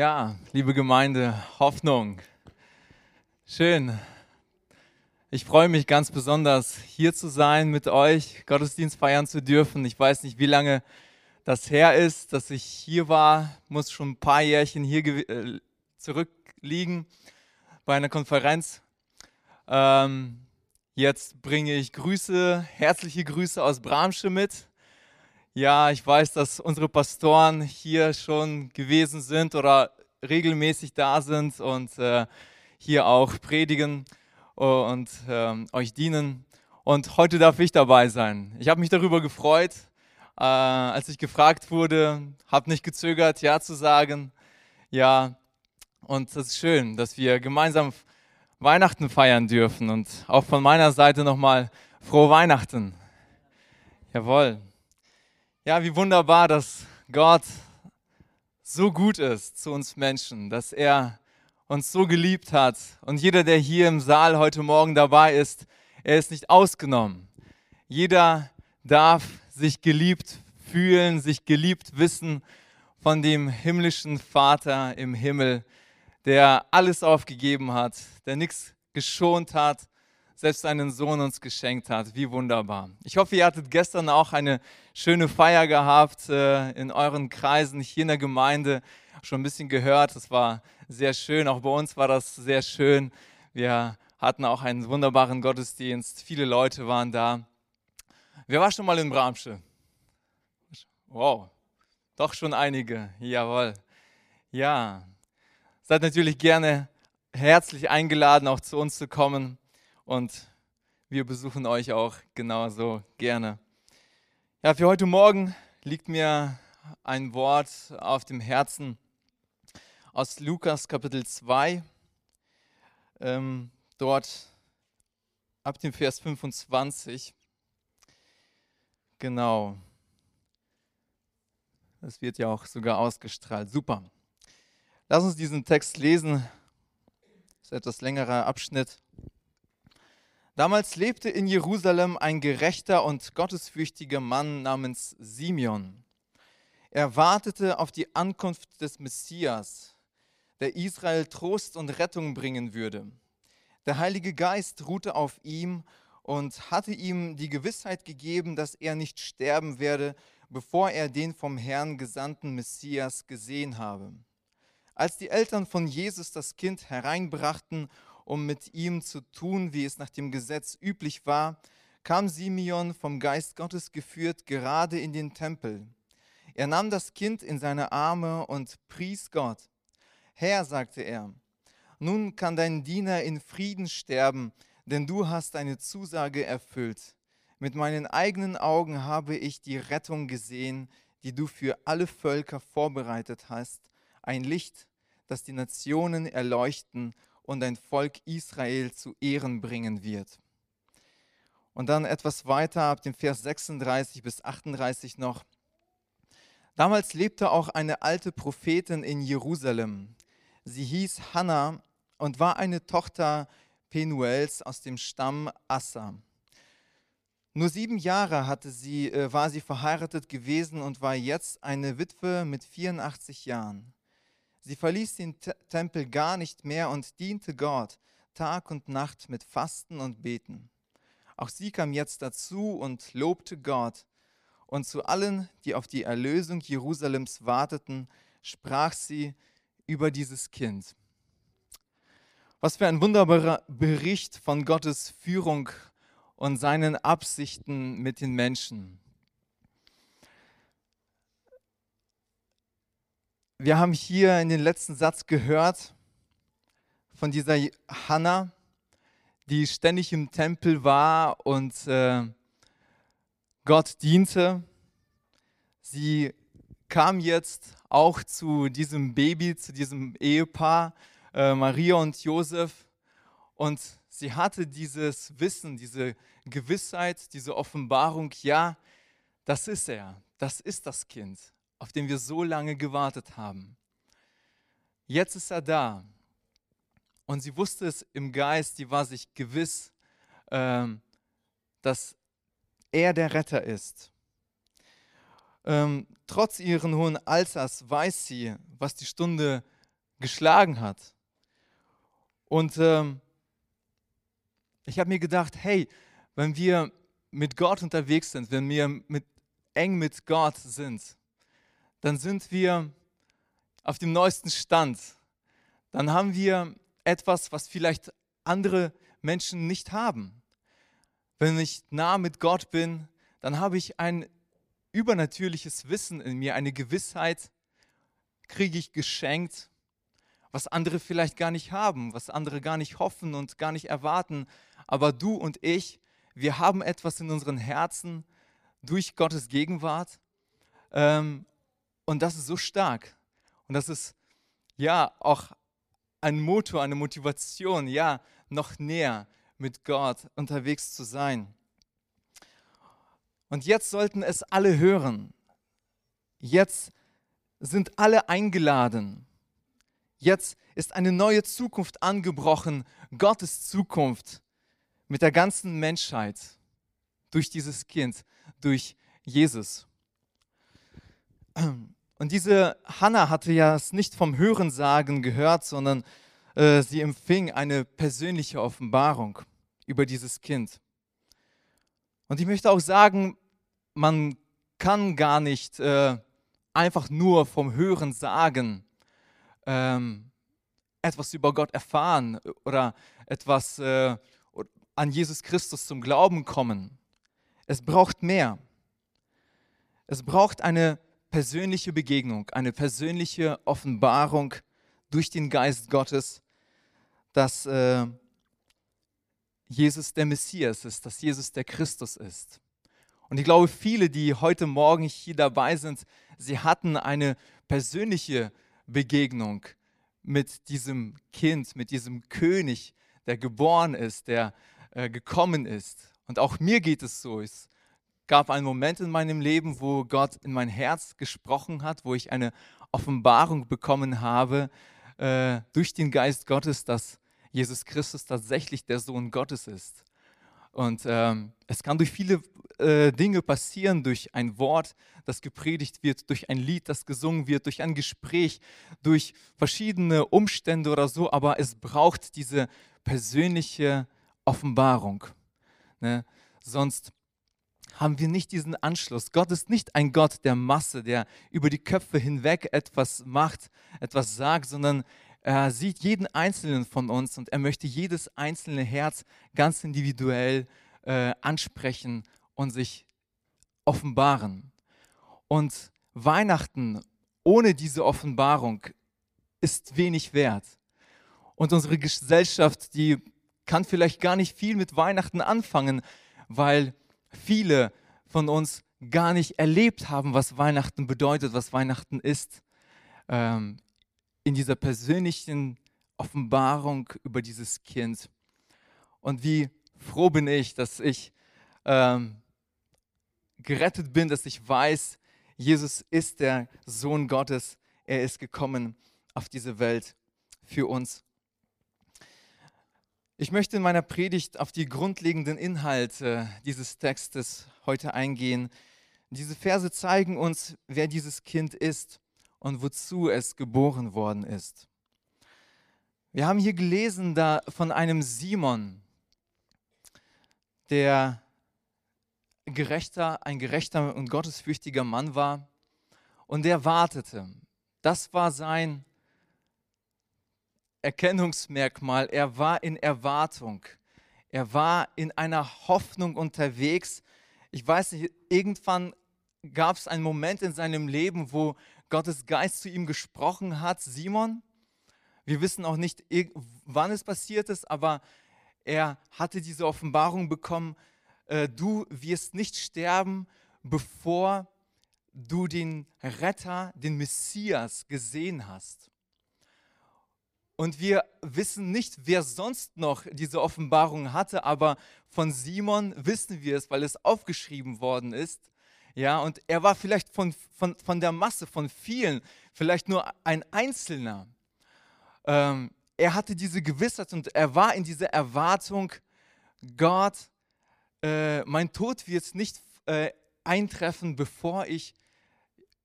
Ja, liebe Gemeinde, Hoffnung. Schön. Ich freue mich ganz besonders, hier zu sein, mit euch Gottesdienst feiern zu dürfen. Ich weiß nicht, wie lange das her ist, dass ich hier war. Muss schon ein paar Jährchen hier äh, zurückliegen bei einer Konferenz. Ähm, jetzt bringe ich Grüße, herzliche Grüße aus Bramsche mit. Ja, ich weiß, dass unsere Pastoren hier schon gewesen sind oder regelmäßig da sind und äh, hier auch predigen und äh, euch dienen. Und heute darf ich dabei sein. Ich habe mich darüber gefreut, äh, als ich gefragt wurde, habe nicht gezögert, ja zu sagen. Ja, und es ist schön, dass wir gemeinsam Weihnachten feiern dürfen. Und auch von meiner Seite nochmal frohe Weihnachten. Jawohl. Ja, wie wunderbar, dass Gott so gut ist zu uns Menschen, dass er uns so geliebt hat. Und jeder, der hier im Saal heute Morgen dabei ist, er ist nicht ausgenommen. Jeder darf sich geliebt fühlen, sich geliebt wissen von dem himmlischen Vater im Himmel, der alles aufgegeben hat, der nichts geschont hat, selbst seinen Sohn uns geschenkt hat. Wie wunderbar. Ich hoffe, ihr hattet gestern auch eine schöne Feier gehabt äh, in euren Kreisen, hier in der Gemeinde. Schon ein bisschen gehört, es war sehr schön. Auch bei uns war das sehr schön. Wir hatten auch einen wunderbaren Gottesdienst. Viele Leute waren da. Wer war schon mal in Bramsche? Wow, doch schon einige. Jawohl. Ja, seid natürlich gerne herzlich eingeladen, auch zu uns zu kommen und wir besuchen euch auch genauso gerne. Ja, für heute Morgen liegt mir ein Wort auf dem Herzen aus Lukas Kapitel 2. Ähm, dort ab dem Vers 25. Genau. Das wird ja auch sogar ausgestrahlt. Super. Lass uns diesen Text lesen. Das ist ein etwas längerer Abschnitt. Damals lebte in Jerusalem ein gerechter und gottesfürchtiger Mann namens Simeon. Er wartete auf die Ankunft des Messias, der Israel Trost und Rettung bringen würde. Der Heilige Geist ruhte auf ihm und hatte ihm die Gewissheit gegeben, dass er nicht sterben werde, bevor er den vom Herrn gesandten Messias gesehen habe. Als die Eltern von Jesus das Kind hereinbrachten um mit ihm zu tun, wie es nach dem Gesetz üblich war, kam Simeon vom Geist Gottes geführt gerade in den Tempel. Er nahm das Kind in seine Arme und pries Gott. Herr, sagte er, nun kann dein Diener in Frieden sterben, denn du hast deine Zusage erfüllt. Mit meinen eigenen Augen habe ich die Rettung gesehen, die du für alle Völker vorbereitet hast, ein Licht, das die Nationen erleuchten und ein Volk Israel zu Ehren bringen wird. Und dann etwas weiter ab dem Vers 36 bis 38 noch. Damals lebte auch eine alte Prophetin in Jerusalem. Sie hieß Hannah und war eine Tochter Penuels aus dem Stamm Assa. Nur sieben Jahre hatte sie, äh, war sie verheiratet gewesen und war jetzt eine Witwe mit 84 Jahren. Sie verließ den Tempel gar nicht mehr und diente Gott Tag und Nacht mit Fasten und Beten. Auch sie kam jetzt dazu und lobte Gott. Und zu allen, die auf die Erlösung Jerusalems warteten, sprach sie über dieses Kind. Was für ein wunderbarer Bericht von Gottes Führung und seinen Absichten mit den Menschen. Wir haben hier in den letzten Satz gehört von dieser Hannah, die ständig im Tempel war und äh, Gott diente. Sie kam jetzt auch zu diesem Baby, zu diesem Ehepaar, äh, Maria und Josef. Und sie hatte dieses Wissen, diese Gewissheit, diese Offenbarung, ja, das ist er, das ist das Kind auf den wir so lange gewartet haben. Jetzt ist er da. Und sie wusste es im Geist, sie war sich gewiss, ähm, dass er der Retter ist. Ähm, trotz ihren hohen Alters weiß sie, was die Stunde geschlagen hat. Und ähm, ich habe mir gedacht, hey, wenn wir mit Gott unterwegs sind, wenn wir mit, eng mit Gott sind, dann sind wir auf dem neuesten Stand. Dann haben wir etwas, was vielleicht andere Menschen nicht haben. Wenn ich nah mit Gott bin, dann habe ich ein übernatürliches Wissen in mir, eine Gewissheit, kriege ich geschenkt, was andere vielleicht gar nicht haben, was andere gar nicht hoffen und gar nicht erwarten. Aber du und ich, wir haben etwas in unseren Herzen durch Gottes Gegenwart. Ähm, und das ist so stark. Und das ist ja auch ein Motor, eine Motivation, ja, noch näher mit Gott unterwegs zu sein. Und jetzt sollten es alle hören. Jetzt sind alle eingeladen. Jetzt ist eine neue Zukunft angebrochen, Gottes Zukunft mit der ganzen Menschheit durch dieses Kind, durch Jesus. Und diese Hannah hatte ja es nicht vom Hörensagen gehört, sondern äh, sie empfing eine persönliche Offenbarung über dieses Kind. Und ich möchte auch sagen, man kann gar nicht äh, einfach nur vom Hörensagen ähm, etwas über Gott erfahren oder etwas äh, an Jesus Christus zum Glauben kommen. Es braucht mehr. Es braucht eine persönliche Begegnung, eine persönliche Offenbarung durch den Geist Gottes, dass äh, Jesus der Messias ist, dass Jesus der Christus ist. Und ich glaube, viele, die heute Morgen hier dabei sind, sie hatten eine persönliche Begegnung mit diesem Kind, mit diesem König, der geboren ist, der äh, gekommen ist. Und auch mir geht es so. Es gab einen Moment in meinem Leben, wo Gott in mein Herz gesprochen hat, wo ich eine Offenbarung bekommen habe äh, durch den Geist Gottes, dass Jesus Christus tatsächlich der Sohn Gottes ist. Und ähm, es kann durch viele äh, Dinge passieren, durch ein Wort, das gepredigt wird, durch ein Lied, das gesungen wird, durch ein Gespräch, durch verschiedene Umstände oder so, aber es braucht diese persönliche Offenbarung. Ne? Sonst haben wir nicht diesen Anschluss. Gott ist nicht ein Gott der Masse, der über die Köpfe hinweg etwas macht, etwas sagt, sondern er sieht jeden einzelnen von uns und er möchte jedes einzelne Herz ganz individuell äh, ansprechen und sich offenbaren. Und Weihnachten ohne diese Offenbarung ist wenig wert. Und unsere Gesellschaft, die kann vielleicht gar nicht viel mit Weihnachten anfangen, weil viele von uns gar nicht erlebt haben, was Weihnachten bedeutet, was Weihnachten ist. Ähm, in dieser persönlichen Offenbarung über dieses Kind. Und wie froh bin ich, dass ich ähm, gerettet bin, dass ich weiß, Jesus ist der Sohn Gottes. Er ist gekommen auf diese Welt für uns. Ich möchte in meiner Predigt auf die grundlegenden Inhalte dieses Textes heute eingehen. Diese Verse zeigen uns, wer dieses Kind ist und wozu es geboren worden ist. Wir haben hier gelesen da von einem Simon, der gerechter, ein gerechter und gottesfürchtiger Mann war und der wartete. Das war sein Erkennungsmerkmal, er war in Erwartung. Er war in einer Hoffnung unterwegs. Ich weiß nicht, irgendwann gab es einen Moment in seinem Leben, wo Gottes Geist zu ihm gesprochen hat, Simon. Wir wissen auch nicht, wann es passiert ist, aber er hatte diese Offenbarung bekommen, äh, du wirst nicht sterben, bevor du den Retter, den Messias gesehen hast. Und wir wissen nicht, wer sonst noch diese Offenbarung hatte, aber von Simon wissen wir es, weil es aufgeschrieben worden ist. Ja, und er war vielleicht von, von, von der Masse, von vielen, vielleicht nur ein Einzelner. Ähm, er hatte diese Gewissheit und er war in dieser Erwartung, Gott, äh, mein Tod wird nicht äh, eintreffen, bevor ich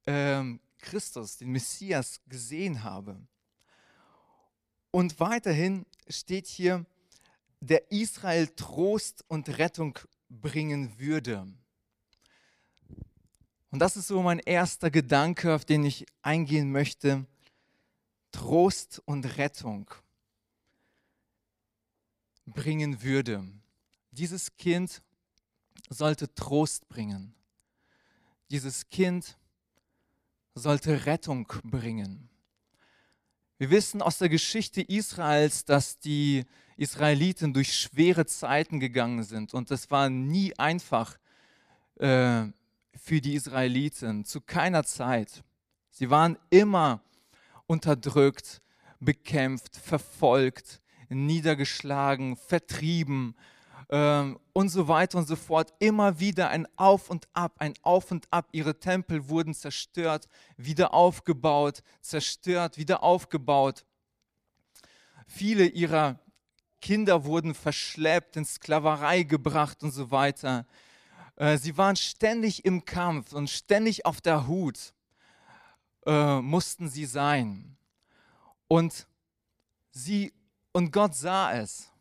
äh, Christus, den Messias, gesehen habe. Und weiterhin steht hier, der Israel Trost und Rettung bringen würde. Und das ist so mein erster Gedanke, auf den ich eingehen möchte. Trost und Rettung bringen würde. Dieses Kind sollte Trost bringen. Dieses Kind sollte Rettung bringen. Wir wissen aus der Geschichte Israels, dass die Israeliten durch schwere Zeiten gegangen sind und es war nie einfach äh, für die Israeliten, zu keiner Zeit. Sie waren immer unterdrückt, bekämpft, verfolgt, niedergeschlagen, vertrieben ähm, und so weiter und so fort. Immer wieder ein Auf und Ab, ein Auf und Ab. Ihre Tempel wurden zerstört, wieder aufgebaut, zerstört, wieder aufgebaut. Viele ihrer Kinder wurden verschleppt, in Sklaverei gebracht und so weiter. Äh, sie waren ständig im Kampf und ständig auf der Hut äh, mussten sie sein. Und sie und Gott sah es.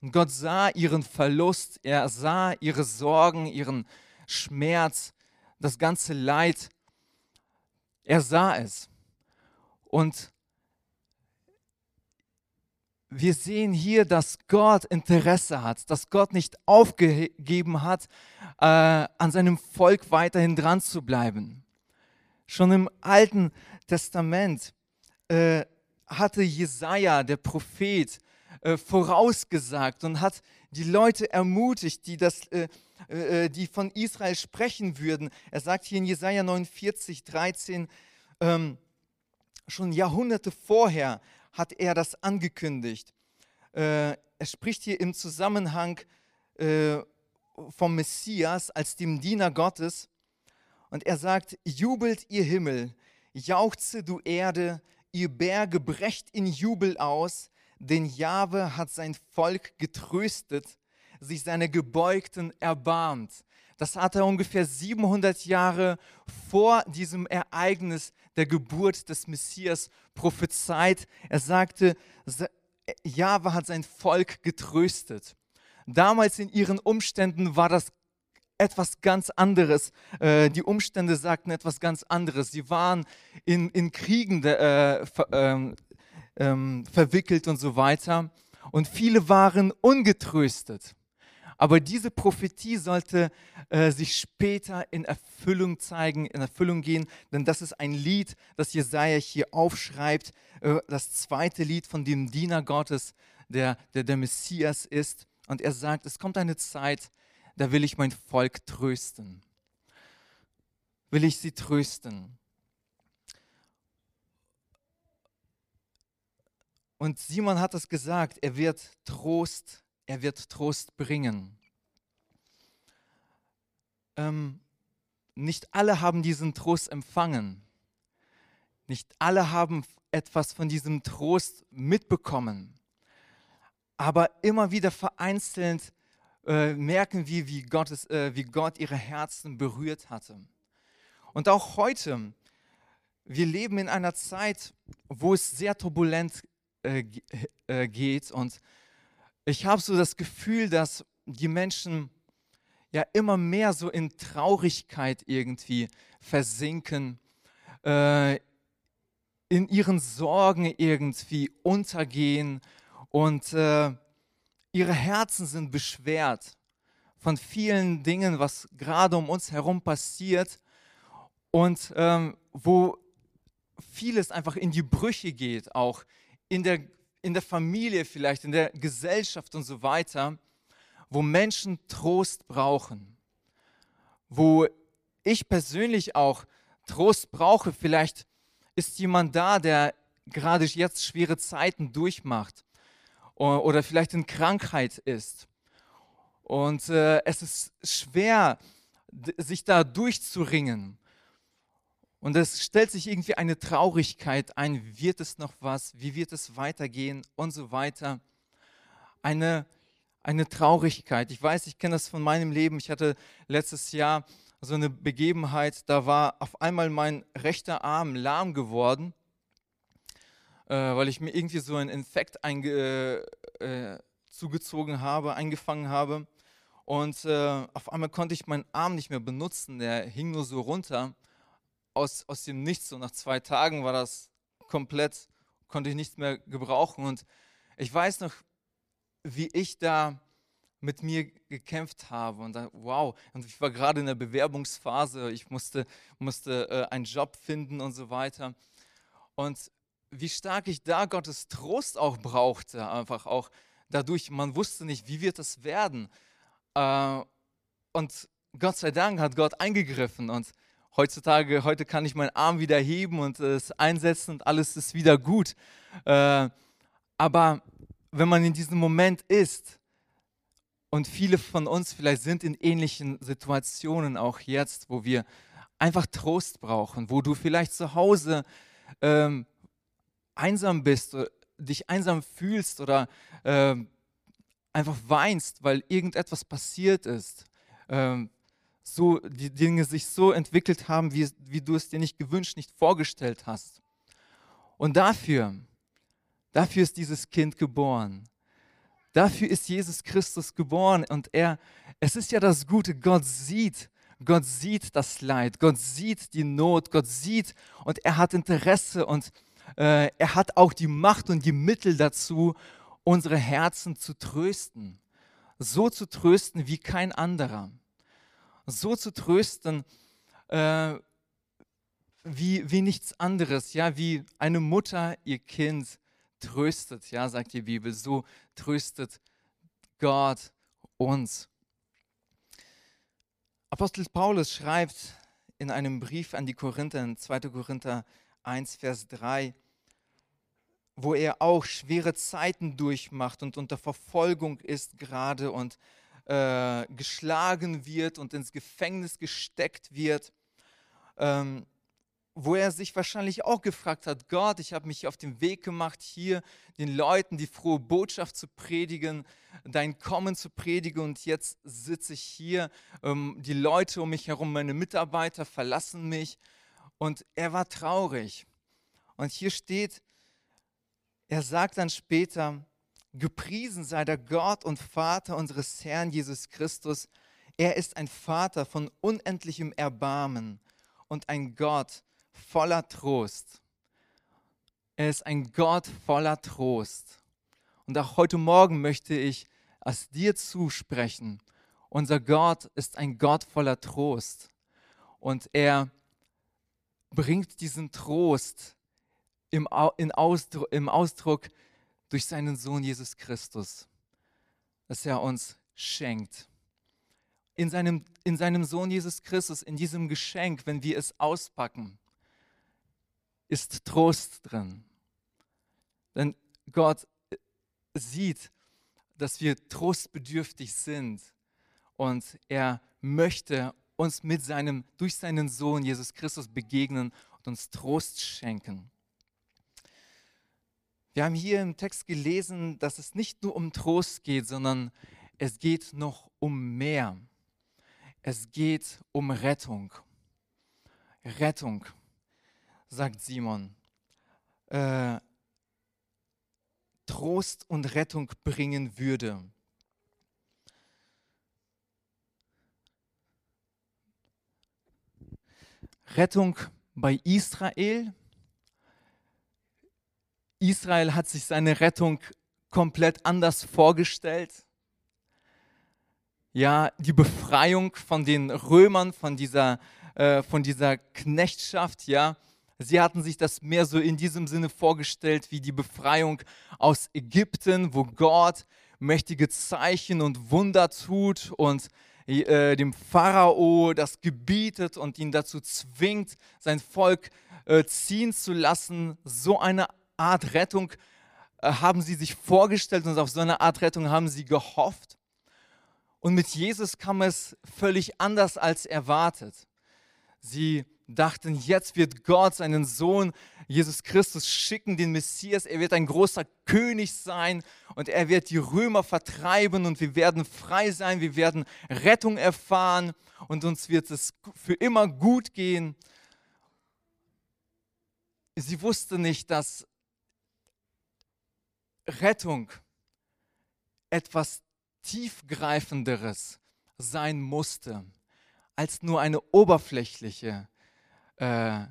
Und Gott sah ihren Verlust, er sah ihre Sorgen, ihren Schmerz, das ganze Leid. Er sah es. Und wir sehen hier, dass Gott Interesse hat, dass Gott nicht aufgegeben hat, äh, an seinem Volk weiterhin dran zu bleiben. Schon im Alten Testament äh, hatte Jesaja, der Prophet, äh, vorausgesagt und hat die Leute ermutigt, die, das, äh, äh, die von Israel sprechen würden. Er sagt hier in Jesaja 49, 13, ähm, schon Jahrhunderte vorher hat er das angekündigt. Äh, er spricht hier im Zusammenhang äh, vom Messias als dem Diener Gottes und er sagt, jubelt ihr Himmel, jauchze du Erde, ihr Berge brecht in Jubel aus, denn Jahwe hat sein Volk getröstet, sich seine Gebeugten erbarmt. Das hat er ungefähr 700 Jahre vor diesem Ereignis der Geburt des Messias prophezeit. Er sagte, Jahwe hat sein Volk getröstet. Damals in ihren Umständen war das etwas ganz anderes. Äh, die Umstände sagten etwas ganz anderes. Sie waren in, in Kriegen äh, ver, ähm, verwickelt und so weiter. Und viele waren ungetröstet. Aber diese Prophetie sollte äh, sich später in Erfüllung zeigen, in Erfüllung gehen, denn das ist ein Lied, das Jesaja hier aufschreibt, äh, das zweite Lied von dem Diener Gottes, der, der der Messias ist. Und er sagt, es kommt eine Zeit, da will ich mein Volk trösten. Will ich sie trösten. Und Simon hat es gesagt, er wird Trost er wird Trost bringen. Ähm, nicht alle haben diesen Trost empfangen. Nicht alle haben etwas von diesem Trost mitbekommen. Aber immer wieder vereinzelt äh, merken wir, wie, Gottes, äh, wie Gott ihre Herzen berührt hatte. Und auch heute, wir leben in einer Zeit, wo es sehr turbulent äh, äh geht und ich habe so das Gefühl, dass die Menschen ja immer mehr so in Traurigkeit irgendwie versinken, äh, in ihren Sorgen irgendwie untergehen und äh, ihre Herzen sind beschwert von vielen Dingen, was gerade um uns herum passiert und ähm, wo vieles einfach in die Brüche geht, auch in der in der Familie vielleicht, in der Gesellschaft und so weiter, wo Menschen Trost brauchen, wo ich persönlich auch Trost brauche. Vielleicht ist jemand da, der gerade jetzt schwere Zeiten durchmacht oder vielleicht in Krankheit ist. Und äh, es ist schwer, sich da durchzuringen. Und es stellt sich irgendwie eine Traurigkeit ein, wird es noch was, wie wird es weitergehen und so weiter. Eine, eine Traurigkeit. Ich weiß, ich kenne das von meinem Leben. Ich hatte letztes Jahr so eine Begebenheit, da war auf einmal mein rechter Arm lahm geworden. äh, weil ich mir irgendwie so einen Infekt einge, äh, zugezogen habe, eingefangen habe. Und äh, auf einmal konnte ich meinen Arm nicht mehr benutzen, der hing nur so runter aus, aus dem Nichts. Und nach zwei Tagen war das komplett, konnte ich nichts mehr gebrauchen. Und ich weiß noch, wie ich da mit mir gekämpft habe. Und da, wow, und ich war gerade in der Bewerbungsphase, ich musste, musste äh, einen Job finden und so weiter. Und wie stark ich da Gottes Trost auch brauchte, einfach auch dadurch, man wusste nicht, wie wird es werden. Äh, und Gott sei Dank hat Gott eingegriffen und heutzutage, heute kann ich meinen Arm wieder heben und es einsetzen und alles ist wieder gut. Äh, aber wenn man in diesem Moment ist, und viele von uns vielleicht sind in ähnlichen Situationen auch jetzt, wo wir einfach Trost brauchen, wo du vielleicht zu Hause ähm, einsam bist, dich einsam fühlst oder ähm, einfach weinst, weil irgendetwas passiert ist. Ähm, so die Dinge sich so entwickelt haben, wie, wie du es dir nicht gewünscht, nicht vorgestellt hast. Und dafür, dafür ist dieses Kind geboren. Dafür ist Jesus Christus geboren und er, es ist ja das Gute, Gott sieht, Gott sieht das Leid, Gott sieht die Not, Gott sieht und er hat Interesse und äh, er hat auch die Macht und die Mittel dazu, unsere Herzen zu trösten. So zu trösten wie kein anderer. So zu trösten äh, wie, wie nichts anderes, ja, wie eine Mutter ihr Kind tröstet, ja, sagt die Bibel, so tröstet Gott uns. Apostel Paulus schreibt in einem Brief an die Korinther, in 2. Korinther 1, Vers 3, wo er auch schwere Zeiten durchmacht und unter Verfolgung ist gerade und äh, geschlagen wird und ins Gefängnis gesteckt wird. Ähm, wo er sich wahrscheinlich auch gefragt hat, Gott, ich habe mich auf den Weg gemacht, hier den Leuten die frohe Botschaft zu predigen, dein Kommen zu predigen und jetzt sitze ich hier, ähm, die Leute um mich herum, meine Mitarbeiter verlassen mich und er war traurig. Und hier steht, er sagt dann später, gepriesen sei der Gott und Vater unseres Herrn Jesus Christus. Er ist ein Vater von unendlichem Erbarmen und ein Gott, voller Trost. Er ist ein Gott voller Trost. Und auch heute Morgen möchte ich es dir zusprechen. Unser Gott ist ein Gott voller Trost. Und er bringt diesen Trost im, Ausdruck, im Ausdruck durch seinen Sohn Jesus Christus, dass er uns schenkt. In seinem, in seinem Sohn Jesus Christus, in diesem Geschenk, wenn wir es auspacken, ist Trost drin. Denn Gott sieht, dass wir trostbedürftig sind und er möchte uns mit seinem, durch seinen Sohn Jesus Christus begegnen und uns Trost schenken. Wir haben hier im Text gelesen, dass es nicht nur um Trost geht, sondern es geht noch um mehr. Es geht um Rettung. Rettung sagt Simon, äh, Trost und Rettung bringen würde. Rettung bei Israel. Israel hat sich seine Rettung komplett anders vorgestellt. Ja, die Befreiung von den Römern, von dieser, äh, von dieser Knechtschaft, ja, Sie hatten sich das mehr so in diesem Sinne vorgestellt wie die Befreiung aus Ägypten, wo Gott mächtige Zeichen und Wunder tut und äh, dem Pharao das gebietet und ihn dazu zwingt, sein Volk äh, ziehen zu lassen. So eine Art Rettung äh, haben sie sich vorgestellt und auf so eine Art Rettung haben sie gehofft. Und mit Jesus kam es völlig anders als erwartet. Sie dachten, jetzt wird Gott seinen Sohn Jesus Christus schicken, den Messias. Er wird ein großer König sein und er wird die Römer vertreiben und wir werden frei sein, wir werden Rettung erfahren und uns wird es für immer gut gehen. Sie wusste nicht, dass Rettung etwas tiefgreifenderes sein musste als nur eine oberflächliche äh,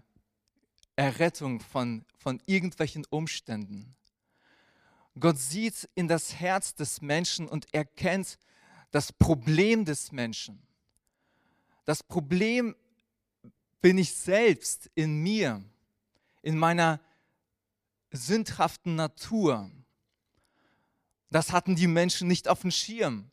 Errettung von, von irgendwelchen Umständen. Gott sieht in das Herz des Menschen und erkennt das Problem des Menschen. Das Problem bin ich selbst in mir, in meiner sündhaften Natur. Das hatten die Menschen nicht auf dem Schirm.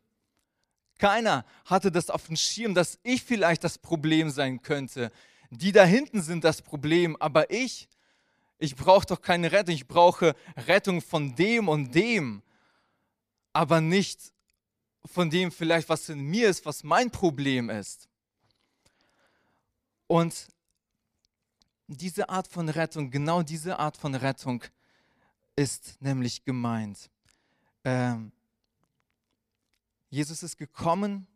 Keiner hatte das auf dem Schirm, dass ich vielleicht das Problem sein könnte. Die da hinten sind das Problem, aber ich, ich brauche doch keine Rettung. Ich brauche Rettung von dem und dem, aber nicht von dem vielleicht, was in mir ist, was mein Problem ist. Und diese Art von Rettung, genau diese Art von Rettung ist nämlich gemeint. Ähm, Jesus ist gekommen,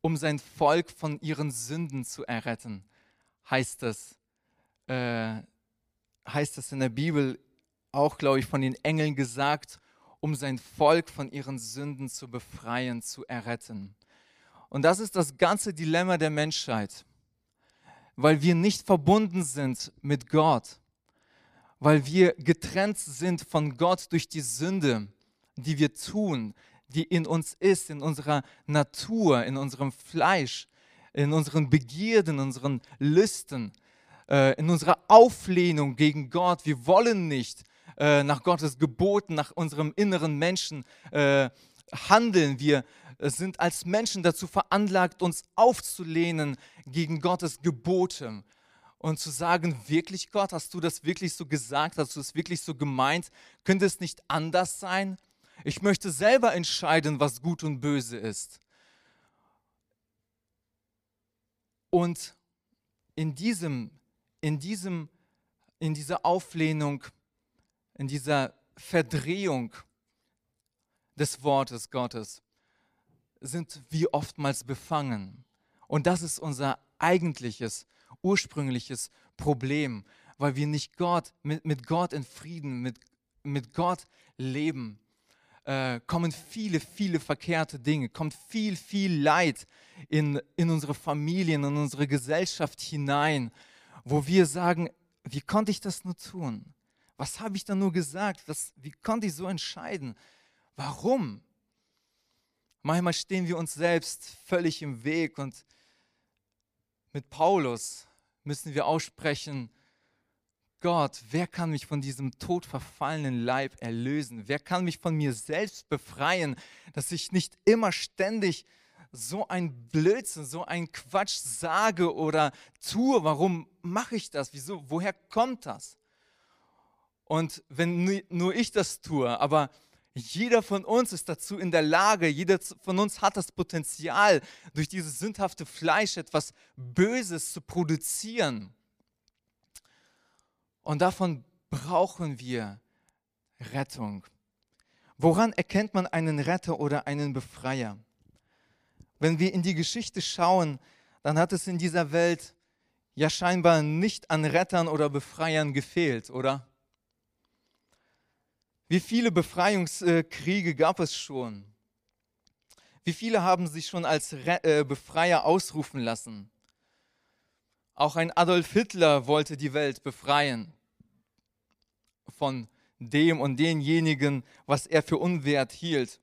um sein Volk von ihren Sünden zu erretten, heißt das, äh, heißt das in der Bibel, auch glaube ich von den Engeln gesagt, um sein Volk von ihren Sünden zu befreien, zu erretten. Und das ist das ganze Dilemma der Menschheit, weil wir nicht verbunden sind mit Gott, weil wir getrennt sind von Gott durch die Sünde die wir tun, die in uns ist, in unserer Natur, in unserem Fleisch, in unseren Begierden, in unseren Lüsten, äh, in unserer Auflehnung gegen Gott. Wir wollen nicht äh, nach Gottes Geboten, nach unserem inneren Menschen äh, handeln. Wir sind als Menschen dazu veranlagt, uns aufzulehnen gegen Gottes Gebote und zu sagen, wirklich Gott, hast du das wirklich so gesagt, hast du es wirklich so gemeint? Könnte es nicht anders sein? Ich möchte selber entscheiden, was gut und böse ist. Und in diesem, in diesem, in dieser Auflehnung, in dieser Verdrehung des Wortes Gottes sind wir oftmals befangen. Und das ist unser eigentliches, ursprüngliches Problem, weil wir nicht Gott, mit, mit Gott in Frieden, mit, mit Gott leben äh, kommen viele, viele verkehrte Dinge, kommt viel, viel Leid in, in unsere Familien, in unsere Gesellschaft hinein, wo wir sagen, wie konnte ich das nur tun? Was habe ich da nur gesagt? Was, wie konnte ich so entscheiden? Warum? Manchmal stehen wir uns selbst völlig im Weg und mit Paulus müssen wir aussprechen, Gott, wer kann mich von diesem todverfallenen Leib erlösen? Wer kann mich von mir selbst befreien, dass ich nicht immer ständig so ein Blödsinn, so ein Quatsch sage oder tue? Warum mache ich das? Wieso? Woher kommt das? Und wenn nur ich das tue, aber jeder von uns ist dazu in der Lage, jeder von uns hat das Potenzial, durch dieses sündhafte Fleisch etwas Böses zu produzieren. Und davon brauchen wir Rettung. Woran erkennt man einen Retter oder einen Befreier? Wenn wir in die Geschichte schauen, dann hat es in dieser Welt ja scheinbar nicht an Rettern oder Befreiern gefehlt, oder? Wie viele Befreiungskriege gab es schon? Wie viele haben sich schon als äh, Befreier ausrufen lassen? Auch ein Adolf Hitler wollte die Welt befreien von dem und denjenigen, was er für unwert hielt.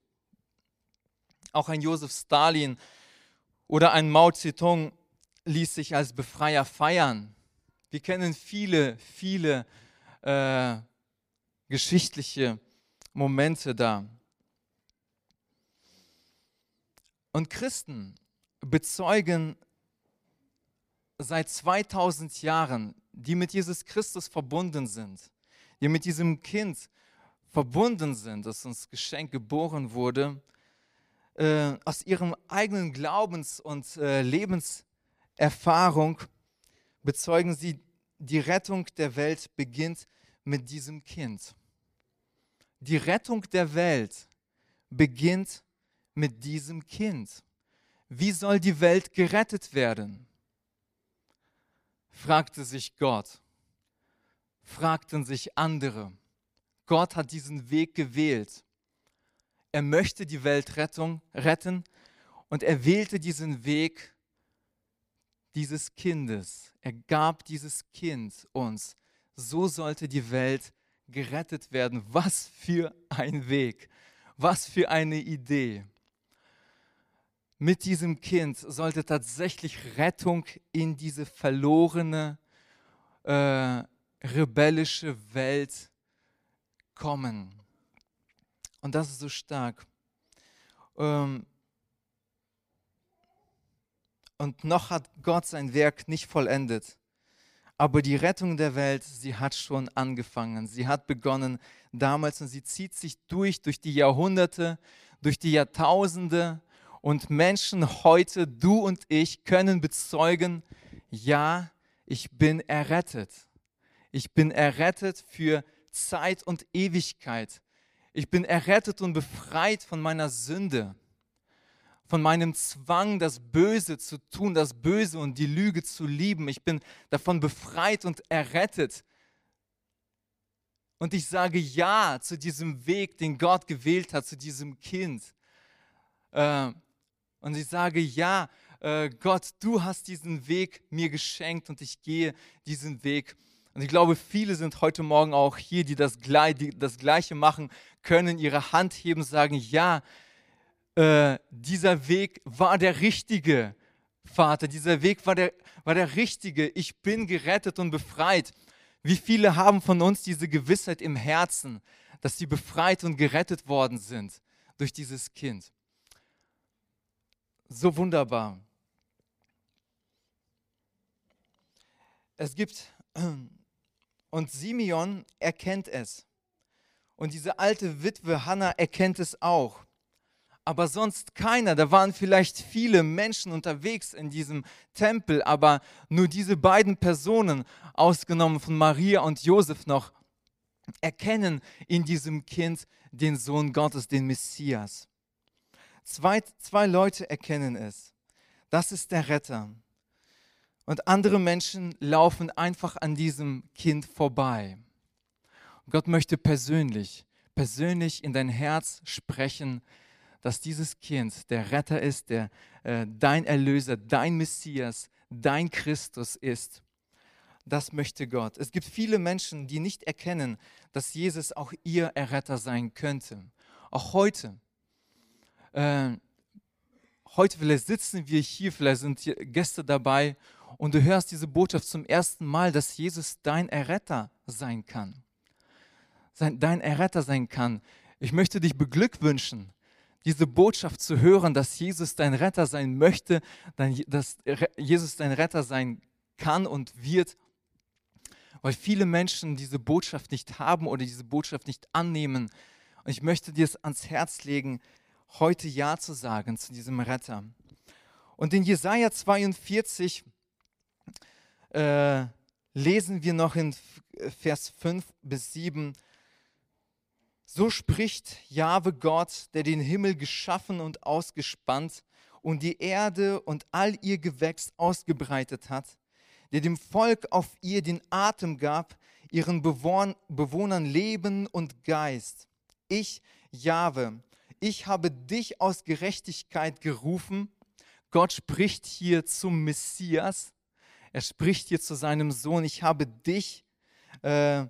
Auch ein Josef Stalin oder ein Mao Zedong ließ sich als Befreier feiern. Wir kennen viele, viele äh, geschichtliche Momente da. Und Christen bezeugen seit 2000 Jahren, die mit Jesus Christus verbunden sind, die mit diesem Kind verbunden sind, das uns Geschenk geboren wurde, äh, aus ihrem eigenen Glaubens- und äh, Lebenserfahrung bezeugen sie, die Rettung der Welt beginnt mit diesem Kind. Die Rettung der Welt beginnt mit diesem Kind. Wie soll die Welt gerettet werden? Fragte sich Gott, fragten sich andere, Gott hat diesen Weg gewählt. Er möchte die Welt retten und er wählte diesen Weg dieses Kindes. Er gab dieses Kind uns. So sollte die Welt gerettet werden. Was für ein Weg. Was für eine Idee. Mit diesem Kind sollte tatsächlich Rettung in diese verlorene, äh, rebellische Welt kommen. Und das ist so stark. Ähm, und noch hat Gott sein Werk nicht vollendet. Aber die Rettung der Welt, sie hat schon angefangen. Sie hat begonnen damals und sie zieht sich durch, durch die Jahrhunderte, durch die Jahrtausende. Und Menschen heute, du und ich, können bezeugen, ja, ich bin errettet. Ich bin errettet für Zeit und Ewigkeit. Ich bin errettet und befreit von meiner Sünde von meinem Zwang, das Böse zu tun, das Böse und die Lüge zu lieben. Ich bin davon befreit und errettet. Und ich sage Ja zu diesem Weg, den Gott gewählt hat, zu diesem Kind. Äh, und ich sage Ja, äh, Gott, du hast diesen Weg mir geschenkt und ich gehe diesen Weg. Und ich glaube, viele sind heute Morgen auch hier, die das, die das Gleiche machen können, ihre Hand heben, sagen, ja, äh, dieser Weg war der richtige, Vater. Dieser Weg war der, war der richtige. Ich bin gerettet und befreit. Wie viele haben von uns diese Gewissheit im Herzen, dass sie befreit und gerettet worden sind durch dieses Kind? So wunderbar. Es gibt, und Simeon erkennt es. Und diese alte Witwe Hannah erkennt es auch aber sonst keiner. Da waren vielleicht viele Menschen unterwegs in diesem Tempel, aber nur diese beiden Personen, ausgenommen von Maria und Josef noch, erkennen in diesem Kind den Sohn Gottes, den Messias. Zwei, zwei Leute erkennen es. Das ist der Retter. Und andere Menschen laufen einfach an diesem Kind vorbei. Gott möchte persönlich, persönlich in dein Herz sprechen, dass dieses Kind der Retter ist, der äh, dein Erlöser, dein Messias, dein Christus ist. Das möchte Gott. Es gibt viele Menschen, die nicht erkennen, dass Jesus auch ihr Erretter sein könnte. Auch heute. Äh, heute vielleicht sitzen wir hier, vielleicht sind hier Gäste dabei und du hörst diese Botschaft zum ersten Mal, dass Jesus dein Erretter sein kann. Sein, dein Erretter sein kann. Ich möchte dich beglückwünschen diese Botschaft zu hören, dass Jesus dein Retter sein möchte, dass Jesus dein Retter sein kann und wird, weil viele Menschen diese Botschaft nicht haben oder diese Botschaft nicht annehmen. Und ich möchte dir es ans Herz legen, heute Ja zu sagen zu diesem Retter. Und in Jesaja 42 äh, lesen wir noch in Vers 5 bis 7, so spricht Jahwe Gott, der den Himmel geschaffen und ausgespannt und die Erde und all ihr Gewächs ausgebreitet hat, der dem Volk auf ihr den Atem gab, ihren Bewohnern Leben und Geist. Ich, Jahwe, ich habe dich aus Gerechtigkeit gerufen. Gott spricht hier zum Messias. Er spricht hier zu seinem Sohn. Ich habe dich äh,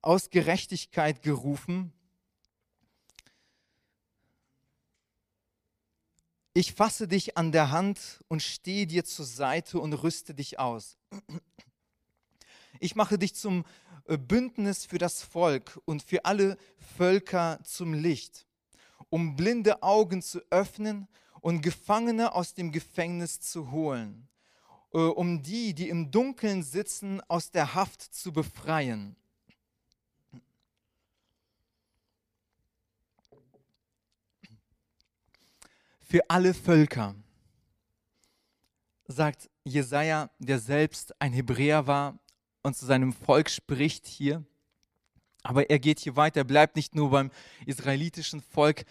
aus Gerechtigkeit gerufen. Ich fasse dich an der Hand und stehe dir zur Seite und rüste dich aus. Ich mache dich zum Bündnis für das Volk und für alle Völker zum Licht, um blinde Augen zu öffnen und Gefangene aus dem Gefängnis zu holen, äh, um die, die im Dunkeln sitzen, aus der Haft zu befreien. Für alle Völker, sagt Jesaja, der selbst ein Hebräer war und zu seinem Volk spricht hier. Aber er geht hier weiter, er bleibt nicht nur beim israelitischen Volk,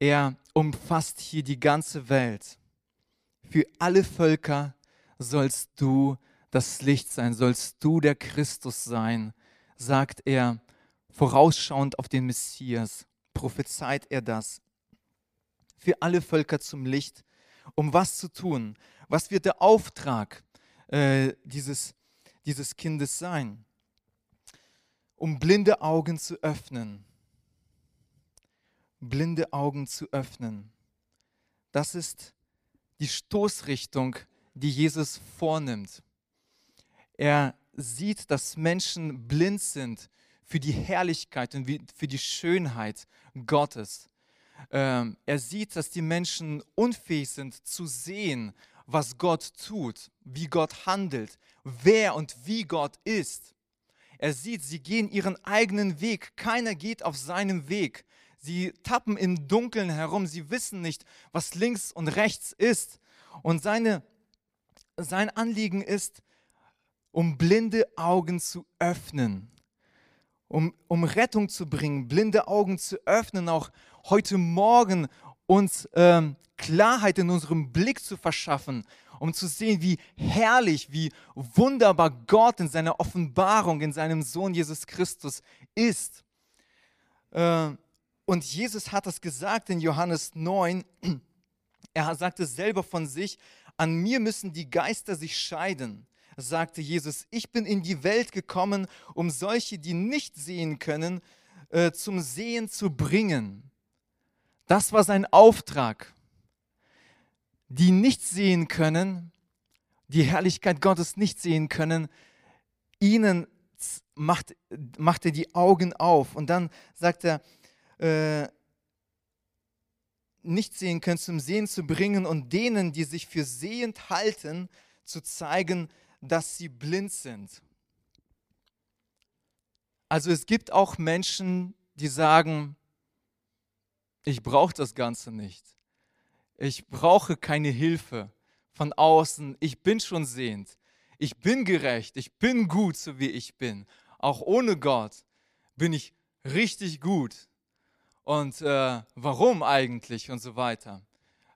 er umfasst hier die ganze Welt. Für alle Völker sollst du das Licht sein, sollst du der Christus sein, sagt er, vorausschauend auf den Messias, prophezeit er das. Für alle Völker zum Licht, um was zu tun? Was wird der Auftrag äh, dieses, dieses Kindes sein? Um blinde Augen zu öffnen. Blinde Augen zu öffnen. Das ist die Stoßrichtung, die Jesus vornimmt. Er sieht, dass Menschen blind sind für die Herrlichkeit und für die Schönheit Gottes. Ähm, er sieht, dass die Menschen unfähig sind zu sehen, was Gott tut, wie Gott handelt, wer und wie Gott ist. Er sieht, sie gehen ihren eigenen Weg, keiner geht auf seinem Weg. Sie tappen im Dunkeln herum, sie wissen nicht, was links und rechts ist. Und seine, sein Anliegen ist, um blinde Augen zu öffnen, um, um Rettung zu bringen, blinde Augen zu öffnen, auch heute Morgen uns ähm, Klarheit in unserem Blick zu verschaffen, um zu sehen, wie herrlich, wie wunderbar Gott in seiner Offenbarung, in seinem Sohn Jesus Christus ist. Äh, und Jesus hat das gesagt in Johannes 9. Er sagte selber von sich, an mir müssen die Geister sich scheiden, sagte Jesus. Ich bin in die Welt gekommen, um solche, die nicht sehen können, äh, zum Sehen zu bringen. Das war sein Auftrag. Die nicht sehen können, die Herrlichkeit Gottes nicht sehen können, ihnen macht, macht er die Augen auf. Und dann sagt er, äh, nicht sehen können, zum Sehen zu bringen und denen, die sich für sehend halten, zu zeigen, dass sie blind sind. Also es gibt auch Menschen, die sagen, ich brauche das Ganze nicht. Ich brauche keine Hilfe von außen. Ich bin schon sehend. Ich bin gerecht. Ich bin gut, so wie ich bin. Auch ohne Gott bin ich richtig gut und äh, warum eigentlich und so weiter.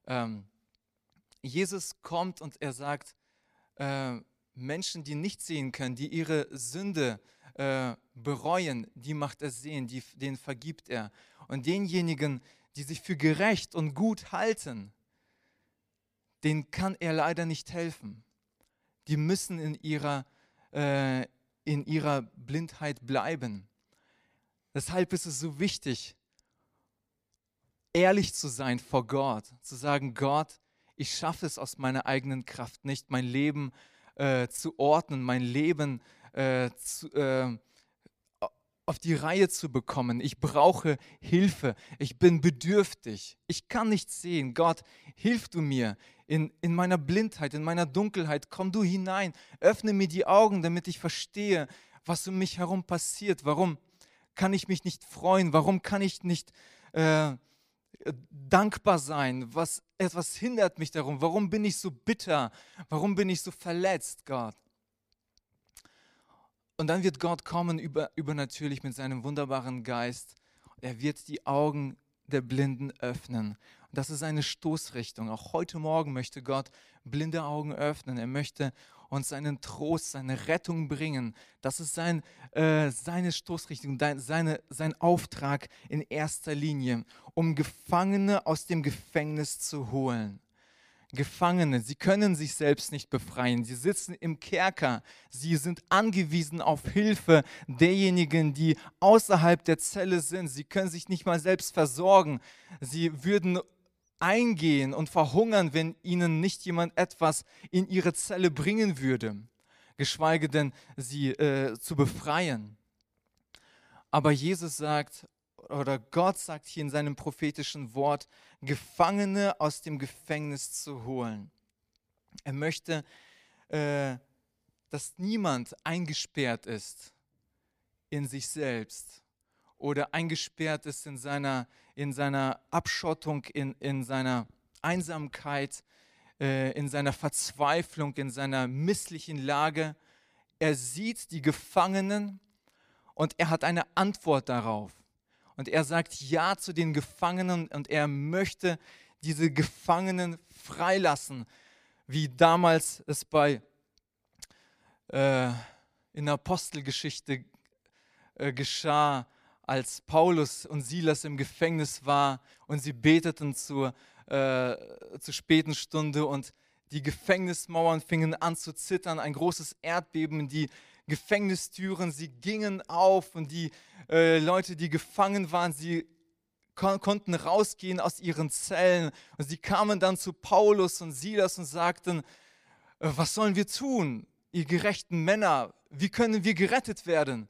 Ähm, Jesus kommt und er sagt, äh, Menschen, die nicht sehen können, die ihre Sünde äh, bereuen, die macht er sehen, die, denen vergibt er. Und denjenigen, die sich für gerecht und gut halten, denen kann er leider nicht helfen. Die müssen in ihrer, äh, in ihrer Blindheit bleiben. Deshalb ist es so wichtig, ehrlich zu sein vor Gott, zu sagen, Gott, ich schaffe es aus meiner eigenen Kraft nicht, mein Leben äh, zu ordnen, mein Leben äh, zu, äh, auf die Reihe zu bekommen. Ich brauche Hilfe. Ich bin bedürftig. Ich kann nicht sehen. Gott, hilf du mir in, in meiner Blindheit, in meiner Dunkelheit. Komm du hinein. Öffne mir die Augen, damit ich verstehe, was um mich herum passiert. Warum kann ich mich nicht freuen? Warum kann ich nicht äh, dankbar sein? Was, etwas hindert mich darum? Warum bin ich so bitter? Warum bin ich so verletzt, Gott? Und dann wird Gott kommen über, übernatürlich mit seinem wunderbaren Geist. Er wird die Augen der Blinden öffnen. Und das ist eine Stoßrichtung. Auch heute Morgen möchte Gott blinde Augen öffnen. Er möchte uns seinen Trost, seine Rettung bringen. Das ist sein, äh, seine Stoßrichtung, seine, sein Auftrag in erster Linie, um Gefangene aus dem Gefängnis zu holen. Gefangene, sie können sich selbst nicht befreien, sie sitzen im Kerker, sie sind angewiesen auf Hilfe derjenigen, die außerhalb der Zelle sind, sie können sich nicht mal selbst versorgen, sie würden eingehen und verhungern, wenn ihnen nicht jemand etwas in ihre Zelle bringen würde, geschweige denn sie äh, zu befreien. Aber Jesus sagt, oder Gott sagt hier in seinem prophetischen Wort, Gefangene aus dem Gefängnis zu holen. Er möchte, äh, dass niemand eingesperrt ist in sich selbst oder eingesperrt ist in seiner, in seiner Abschottung, in, in seiner Einsamkeit, äh, in seiner Verzweiflung, in seiner misslichen Lage. Er sieht die Gefangenen und er hat eine Antwort darauf. Und er sagt Ja zu den Gefangenen und er möchte diese Gefangenen freilassen, wie damals es bei äh, in der Apostelgeschichte äh, geschah, als Paulus und Silas im Gefängnis war und sie beteten zur, äh, zur späten Stunde und die Gefängnismauern fingen an zu zittern, ein großes Erdbeben, die Gefängnistüren, sie gingen auf und die äh, Leute, die gefangen waren, sie kon konnten rausgehen aus ihren Zellen und sie kamen dann zu Paulus und Silas und sagten, äh, was sollen wir tun, ihr gerechten Männer, wie können wir gerettet werden?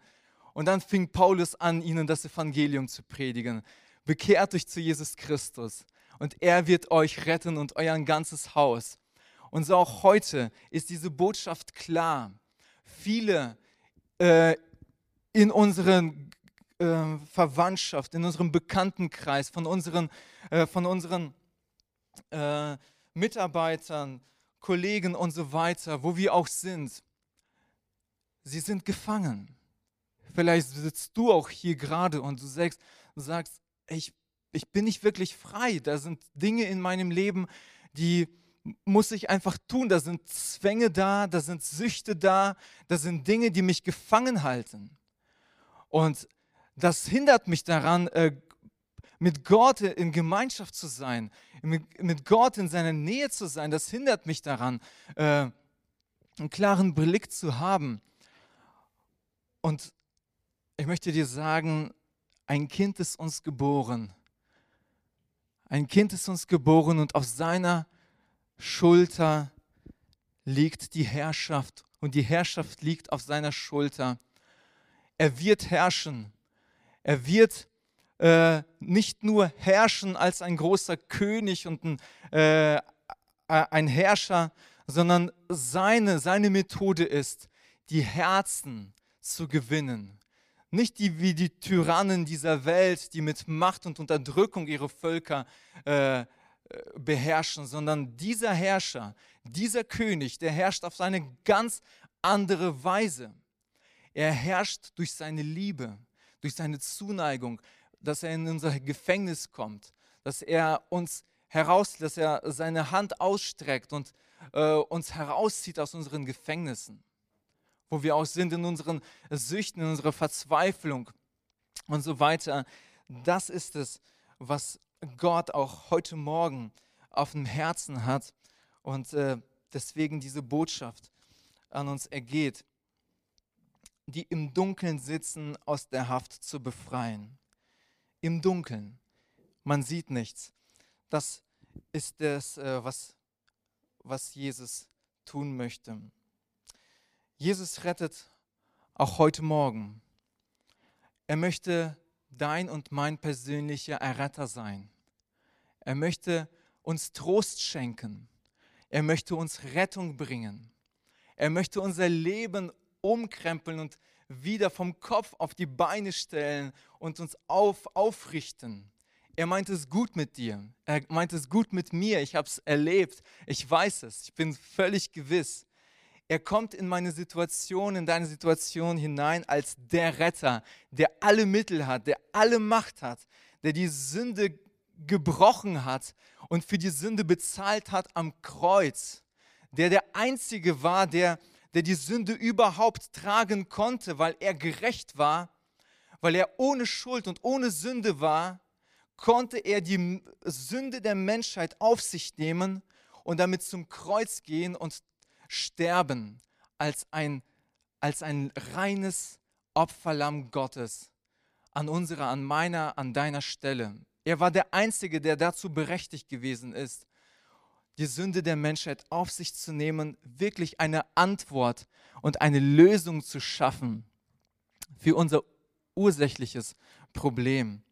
Und dann fing Paulus an, ihnen das Evangelium zu predigen. Bekehrt euch zu Jesus Christus und er wird euch retten und euer ganzes Haus. Und so auch heute ist diese Botschaft klar. Viele äh, in unseren äh, Verwandtschaft, in unserem Bekanntenkreis, von unseren, äh, von unseren äh, Mitarbeitern, Kollegen und so weiter, wo wir auch sind, sie sind gefangen. Vielleicht sitzt du auch hier gerade und du sagst, du sagst ich, ich bin nicht wirklich frei. Da sind Dinge in meinem Leben, die muss ich einfach tun. Da sind Zwänge da, da sind Süchte da, da sind Dinge, die mich gefangen halten. Und das hindert mich daran, äh, mit Gott in Gemeinschaft zu sein, mit Gott in seiner Nähe zu sein. Das hindert mich daran, äh, einen klaren Blick zu haben. Und ich möchte dir sagen, ein Kind ist uns geboren. Ein Kind ist uns geboren und auf seiner Schulter liegt die Herrschaft und die Herrschaft liegt auf seiner Schulter. Er wird herrschen. Er wird äh, nicht nur herrschen als ein großer König und ein, äh, ein Herrscher, sondern seine, seine Methode ist, die Herzen zu gewinnen. Nicht die wie die Tyrannen dieser Welt, die mit Macht und Unterdrückung ihre Völker äh, beherrschen, sondern dieser Herrscher, dieser König, der herrscht auf seine ganz andere Weise. Er herrscht durch seine Liebe, durch seine Zuneigung, dass er in unser Gefängnis kommt, dass er uns heraus, dass er seine Hand ausstreckt und äh, uns herauszieht aus unseren Gefängnissen wo wir auch sind in unseren Süchten, in unserer Verzweiflung und so weiter. Das ist es, was Gott auch heute Morgen auf dem Herzen hat und äh, deswegen diese Botschaft an uns ergeht, die im Dunkeln sitzen, aus der Haft zu befreien. Im Dunkeln. Man sieht nichts. Das ist das, äh, was, was Jesus tun möchte. Jesus rettet auch heute Morgen. Er möchte dein und mein persönlicher Erretter sein. Er möchte uns Trost schenken. Er möchte uns Rettung bringen. Er möchte unser Leben umkrempeln und wieder vom Kopf auf die Beine stellen und uns auf, aufrichten. Er meint es gut mit dir. Er meint es gut mit mir. Ich habe es erlebt. Ich weiß es. Ich bin völlig gewiss. Er kommt in meine Situation, in deine Situation hinein als der Retter, der alle Mittel hat, der alle Macht hat, der die Sünde gebrochen hat und für die Sünde bezahlt hat am Kreuz, der der Einzige war, der, der die Sünde überhaupt tragen konnte, weil er gerecht war, weil er ohne Schuld und ohne Sünde war, konnte er die Sünde der Menschheit auf sich nehmen und damit zum Kreuz gehen und sterben als ein, als ein reines Opferlamm Gottes an unserer, an meiner, an deiner Stelle. Er war der Einzige, der dazu berechtigt gewesen ist, die Sünde der Menschheit auf sich zu nehmen, wirklich eine Antwort und eine Lösung zu schaffen für unser ursächliches Problem.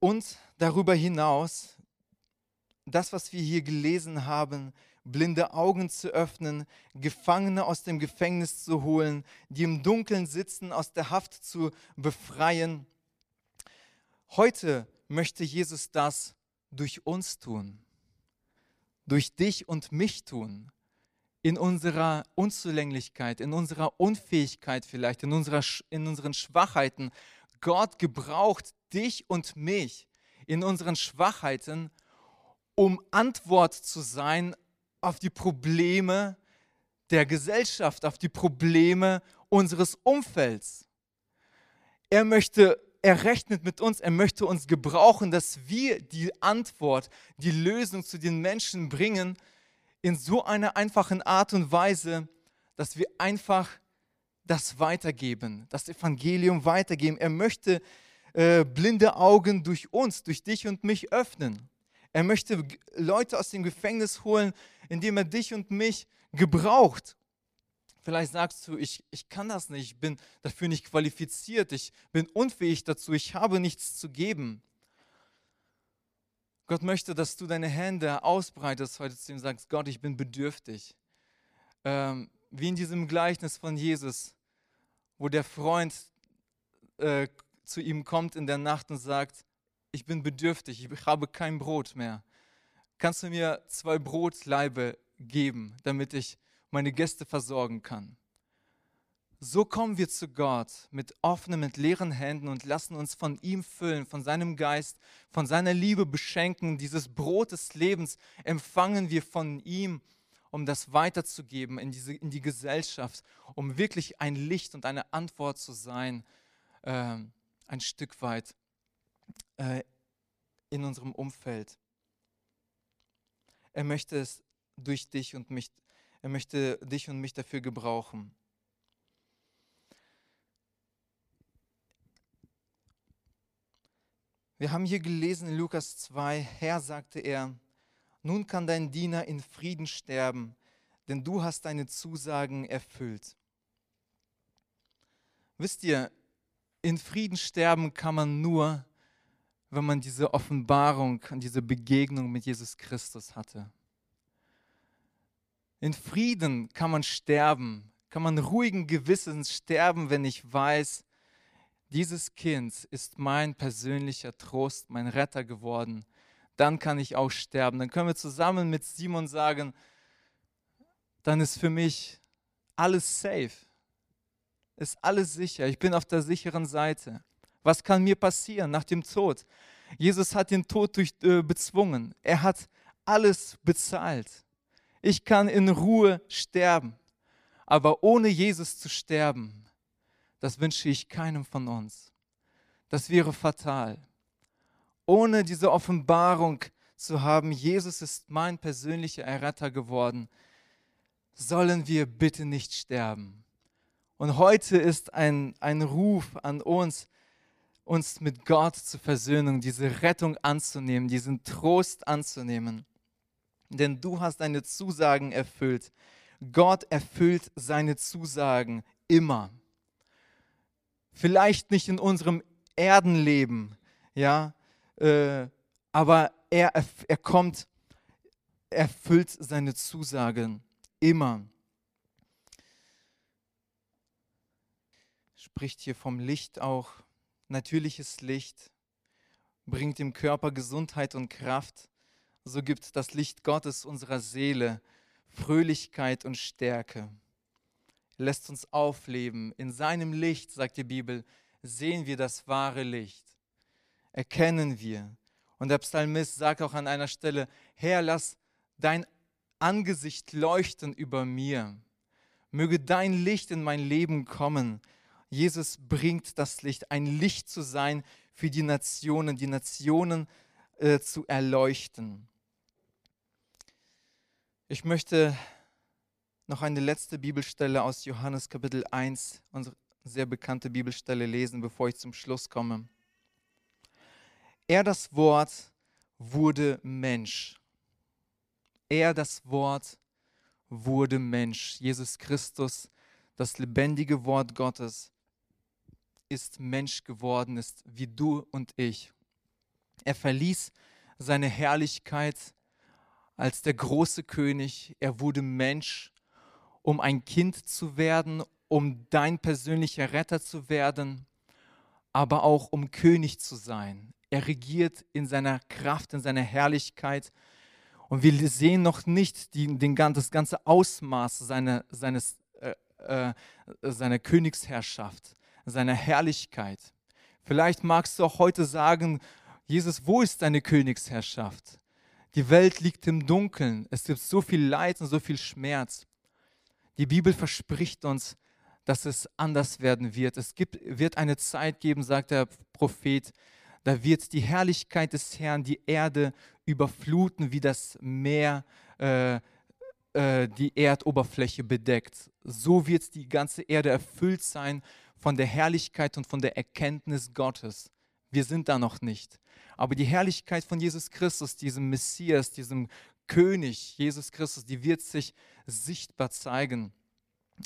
Und darüber hinaus das, was wir hier gelesen haben, blinde Augen zu öffnen, Gefangene aus dem Gefängnis zu holen, die im Dunkeln sitzen, aus der Haft zu befreien. Heute möchte Jesus das durch uns tun, durch dich und mich tun, in unserer Unzulänglichkeit, in unserer Unfähigkeit vielleicht, in, unserer, in unseren Schwachheiten. Gott gebraucht dich und mich in unseren Schwachheiten, um Antwort zu sein auf die Probleme der Gesellschaft, auf die Probleme unseres Umfelds. Er möchte, er rechnet mit uns, er möchte uns gebrauchen, dass wir die Antwort, die Lösung zu den Menschen bringen, in so einer einfachen Art und Weise, dass wir einfach das weitergeben, das Evangelium weitergeben. Er möchte äh, blinde Augen durch uns, durch dich und mich öffnen. Er möchte Leute aus dem Gefängnis holen, indem er dich und mich gebraucht. Vielleicht sagst du, ich, ich kann das nicht, ich bin dafür nicht qualifiziert, ich bin unfähig dazu, ich habe nichts zu geben. Gott möchte, dass du deine Hände ausbreitest heute zu ihm sagst, Gott, ich bin bedürftig. Ähm, wie in diesem Gleichnis von Jesus, wo der Freund äh, zu ihm kommt in der Nacht und sagt, ich bin bedürftig, ich habe kein Brot mehr. Kannst du mir zwei Brotleibe geben, damit ich meine Gäste versorgen kann? So kommen wir zu Gott mit offenen, mit leeren Händen und lassen uns von ihm füllen, von seinem Geist, von seiner Liebe beschenken. Dieses Brot des Lebens empfangen wir von ihm, um das weiterzugeben in, diese, in die Gesellschaft, um wirklich ein Licht und eine Antwort zu sein, äh, ein Stück weit äh, in unserem Umfeld. Er möchte es durch dich und mich, er möchte dich und mich dafür gebrauchen. Wir haben hier gelesen in Lukas 2, Herr, sagte er, nun kann dein Diener in Frieden sterben, denn du hast deine Zusagen erfüllt. Wisst ihr, in Frieden sterben kann man nur, wenn man diese Offenbarung und diese Begegnung mit Jesus Christus hatte. In Frieden kann man sterben, kann man ruhigen Gewissens sterben, wenn ich weiß, dieses Kind ist mein persönlicher Trost, mein Retter geworden. Dann kann ich auch sterben. Dann können wir zusammen mit Simon sagen, dann ist für mich alles safe. Ist alles sicher. Ich bin auf der sicheren Seite. Was kann mir passieren nach dem Tod? Jesus hat den Tod durch, äh, bezwungen. Er hat alles bezahlt. Ich kann in Ruhe sterben. Aber ohne Jesus zu sterben, das wünsche ich keinem von uns. Das wäre fatal. Ohne diese Offenbarung zu haben, Jesus ist mein persönlicher Erretter geworden, sollen wir bitte nicht sterben. Und heute ist ein, ein Ruf an uns, uns mit Gott zu versöhnen, diese Rettung anzunehmen, diesen Trost anzunehmen. Denn du hast deine Zusagen erfüllt. Gott erfüllt seine Zusagen immer. Vielleicht nicht in unserem Erdenleben, ja, äh, aber er, er kommt, erfüllt seine Zusagen immer. Spricht hier vom Licht auch natürliches Licht bringt dem Körper Gesundheit und Kraft. So gibt das Licht Gottes unserer Seele Fröhlichkeit und Stärke. Lässt uns aufleben. In seinem Licht, sagt die Bibel, sehen wir das wahre Licht. Erkennen wir. Und der Psalmist sagt auch an einer Stelle, Herr, lass dein Angesicht leuchten über mir. Möge dein Licht in mein Leben kommen. Jesus bringt das Licht, ein Licht zu sein für die Nationen, die Nationen äh, zu erleuchten. Ich möchte noch eine letzte Bibelstelle aus Johannes Kapitel 1, unsere sehr bekannte Bibelstelle lesen, bevor ich zum Schluss komme. Er, das Wort, wurde Mensch. Er, das Wort, wurde Mensch. Jesus Christus, das lebendige Wort Gottes, ist Mensch geworden ist, wie du und ich. Er verließ seine Herrlichkeit als der große König. Er wurde Mensch, um ein Kind zu werden, um dein persönlicher Retter zu werden, aber auch um König zu sein. Er regiert in seiner Kraft, in seiner Herrlichkeit. Und wir sehen noch nicht die, den, das ganze Ausmaß seiner, seines, äh, äh, seiner Königsherrschaft seiner Herrlichkeit. Vielleicht magst du auch heute sagen, Jesus, wo ist deine Königsherrschaft? Die Welt liegt im Dunkeln. Es gibt so viel Leid und so viel Schmerz. Die Bibel verspricht uns, dass es anders werden wird. Es gibt, wird eine Zeit geben, sagt der Prophet, da wird die Herrlichkeit des Herrn die Erde überfluten, wie das Meer äh, äh, die Erdoberfläche bedeckt. So wird die ganze Erde erfüllt sein von der Herrlichkeit und von der Erkenntnis Gottes. Wir sind da noch nicht. Aber die Herrlichkeit von Jesus Christus, diesem Messias, diesem König Jesus Christus, die wird sich sichtbar zeigen.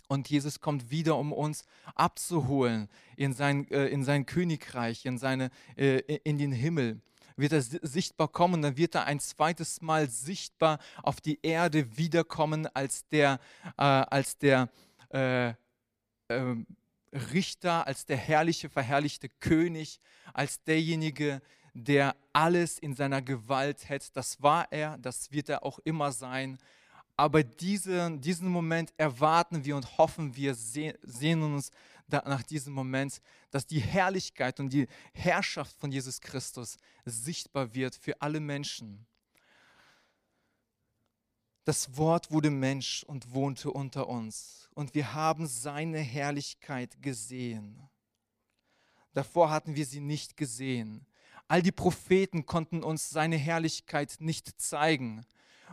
Und Jesus kommt wieder, um uns abzuholen in sein, äh, in sein Königreich, in, seine, äh, in den Himmel. Wird er sichtbar kommen, dann wird er ein zweites Mal sichtbar auf die Erde wiederkommen als der, äh, als der äh, ähm, Richter, als der herrliche, verherrlichte König, als derjenige, der alles in seiner Gewalt hält. Das war er, das wird er auch immer sein. Aber diese, diesen Moment erwarten wir und hoffen wir, sehen uns nach diesem Moment, dass die Herrlichkeit und die Herrschaft von Jesus Christus sichtbar wird für alle Menschen. Das Wort wurde Mensch und wohnte unter uns und wir haben seine Herrlichkeit gesehen. Davor hatten wir sie nicht gesehen. All die Propheten konnten uns seine Herrlichkeit nicht zeigen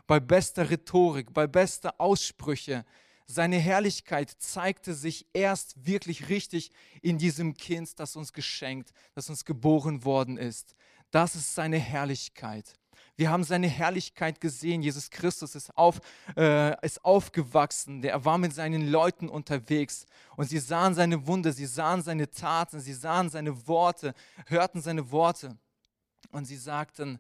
bei bester Rhetorik, bei bester Aussprüche. Seine Herrlichkeit zeigte sich erst wirklich richtig in diesem Kind, das uns geschenkt, das uns geboren worden ist. Das ist seine Herrlichkeit. Wir haben seine Herrlichkeit gesehen. Jesus Christus ist, auf, äh, ist aufgewachsen. Er war mit seinen Leuten unterwegs. Und sie sahen seine Wunder, sie sahen seine Taten, sie sahen seine Worte, hörten seine Worte. Und sie sagten,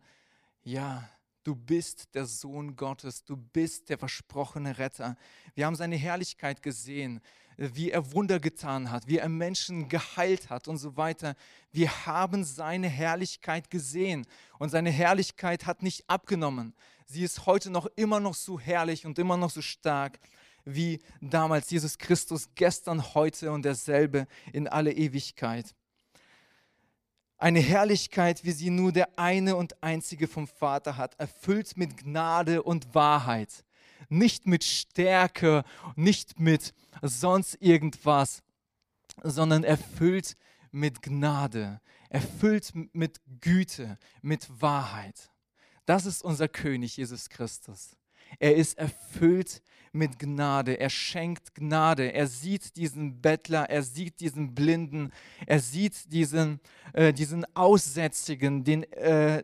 ja, Du bist der Sohn Gottes, du bist der versprochene Retter. Wir haben seine Herrlichkeit gesehen, wie er Wunder getan hat, wie er Menschen geheilt hat und so weiter. Wir haben seine Herrlichkeit gesehen und seine Herrlichkeit hat nicht abgenommen. Sie ist heute noch immer noch so herrlich und immer noch so stark wie damals Jesus Christus, gestern, heute und derselbe in alle Ewigkeit. Eine Herrlichkeit, wie sie nur der eine und einzige vom Vater hat, erfüllt mit Gnade und Wahrheit. Nicht mit Stärke, nicht mit sonst irgendwas, sondern erfüllt mit Gnade, erfüllt mit Güte, mit Wahrheit. Das ist unser König Jesus Christus. Er ist erfüllt mit Gnade. Er schenkt Gnade. Er sieht diesen Bettler, er sieht diesen Blinden, er sieht diesen, äh, diesen Aussätzigen, den, äh,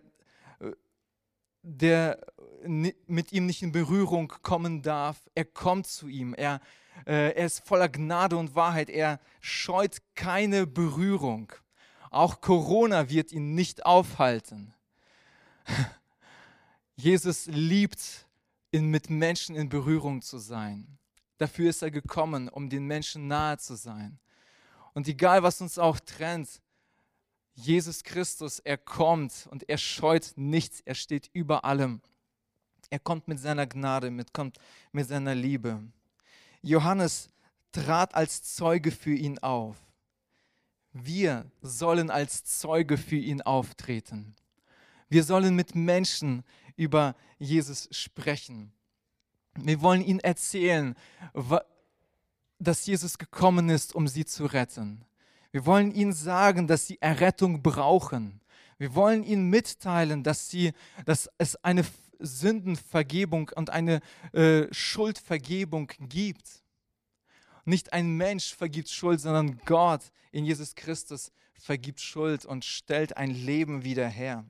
der mit ihm nicht in Berührung kommen darf. Er kommt zu ihm. Er, äh, er ist voller Gnade und Wahrheit. Er scheut keine Berührung. Auch Corona wird ihn nicht aufhalten. Jesus liebt in, mit Menschen in Berührung zu sein. Dafür ist er gekommen, um den Menschen nahe zu sein. Und egal, was uns auch trennt, Jesus Christus, er kommt und er scheut nichts, er steht über allem. Er kommt mit seiner Gnade, mit, kommt mit seiner Liebe. Johannes trat als Zeuge für ihn auf. Wir sollen als Zeuge für ihn auftreten. Wir sollen mit Menschen über Jesus sprechen. Wir wollen ihnen erzählen, dass Jesus gekommen ist, um sie zu retten. Wir wollen ihnen sagen, dass sie Errettung brauchen. Wir wollen ihnen mitteilen, dass, sie, dass es eine Sündenvergebung und eine äh, Schuldvergebung gibt. Nicht ein Mensch vergibt Schuld, sondern Gott in Jesus Christus vergibt Schuld und stellt ein Leben wieder her.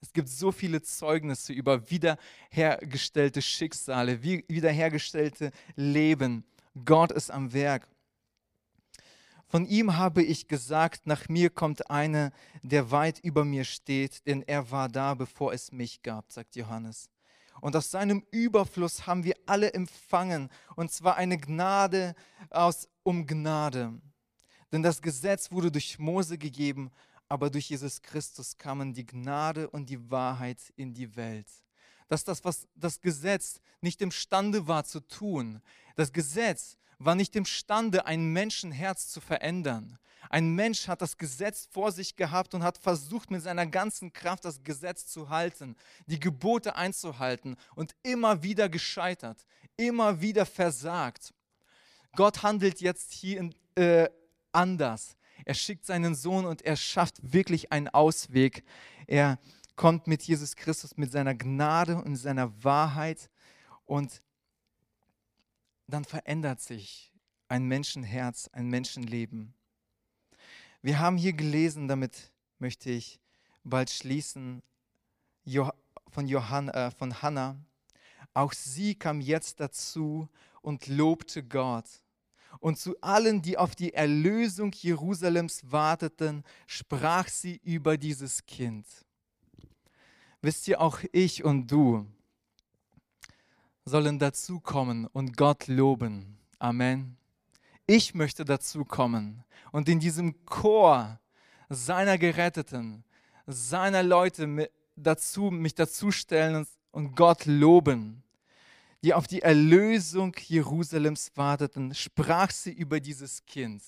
Es gibt so viele Zeugnisse über wiederhergestellte Schicksale, wiederhergestellte Leben. Gott ist am Werk. Von ihm habe ich gesagt, nach mir kommt einer, der weit über mir steht, denn er war da, bevor es mich gab, sagt Johannes. Und aus seinem Überfluss haben wir alle empfangen, und zwar eine Gnade aus um Gnade. Denn das Gesetz wurde durch Mose gegeben, aber durch Jesus Christus kamen die Gnade und die Wahrheit in die Welt. Dass das, was das Gesetz nicht imstande war zu tun, das Gesetz war nicht imstande, ein Menschenherz zu verändern. Ein Mensch hat das Gesetz vor sich gehabt und hat versucht, mit seiner ganzen Kraft das Gesetz zu halten, die Gebote einzuhalten und immer wieder gescheitert, immer wieder versagt. Gott handelt jetzt hier äh, anders. Er schickt seinen Sohn und er schafft wirklich einen Ausweg. Er kommt mit Jesus Christus, mit seiner Gnade und seiner Wahrheit und dann verändert sich ein Menschenherz, ein Menschenleben. Wir haben hier gelesen, damit möchte ich bald schließen, von, Johann, äh, von Hannah. Auch sie kam jetzt dazu und lobte Gott. Und zu allen, die auf die Erlösung Jerusalems warteten, sprach sie über dieses Kind. Wisst ihr, auch ich und du sollen dazukommen und Gott loben. Amen. Ich möchte dazukommen und in diesem Chor seiner Geretteten, seiner Leute dazu, mich dazustellen und Gott loben die auf die Erlösung Jerusalems warteten, sprach sie über dieses Kind.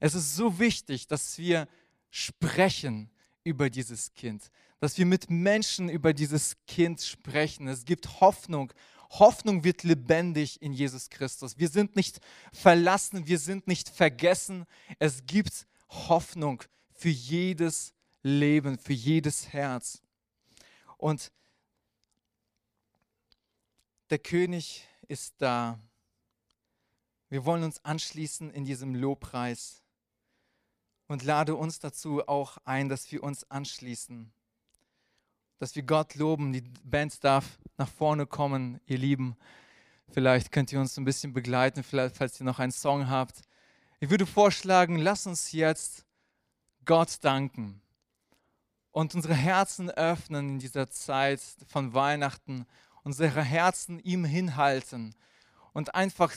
Es ist so wichtig, dass wir sprechen über dieses Kind, dass wir mit Menschen über dieses Kind sprechen. Es gibt Hoffnung. Hoffnung wird lebendig in Jesus Christus. Wir sind nicht verlassen, wir sind nicht vergessen. Es gibt Hoffnung für jedes Leben, für jedes Herz. Und der König ist da. Wir wollen uns anschließen in diesem Lobpreis und lade uns dazu auch ein, dass wir uns anschließen, dass wir Gott loben. Die Band darf nach vorne kommen, ihr Lieben. Vielleicht könnt ihr uns ein bisschen begleiten, vielleicht, falls ihr noch einen Song habt. Ich würde vorschlagen, lass uns jetzt Gott danken und unsere Herzen öffnen in dieser Zeit von Weihnachten unsere Herzen ihm hinhalten und einfach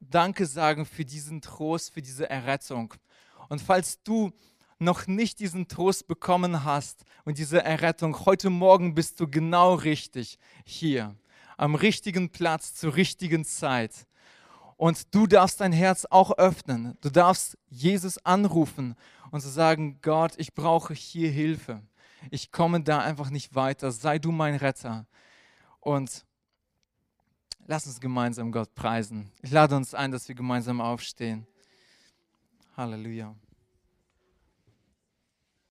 Danke sagen für diesen Trost, für diese Errettung. Und falls du noch nicht diesen Trost bekommen hast und diese Errettung, heute Morgen bist du genau richtig hier, am richtigen Platz, zur richtigen Zeit. Und du darfst dein Herz auch öffnen. Du darfst Jesus anrufen und zu sagen, Gott, ich brauche hier Hilfe. Ich komme da einfach nicht weiter. Sei du mein Retter. Und lass uns gemeinsam Gott preisen. Ich lade uns ein, dass wir gemeinsam aufstehen. Halleluja.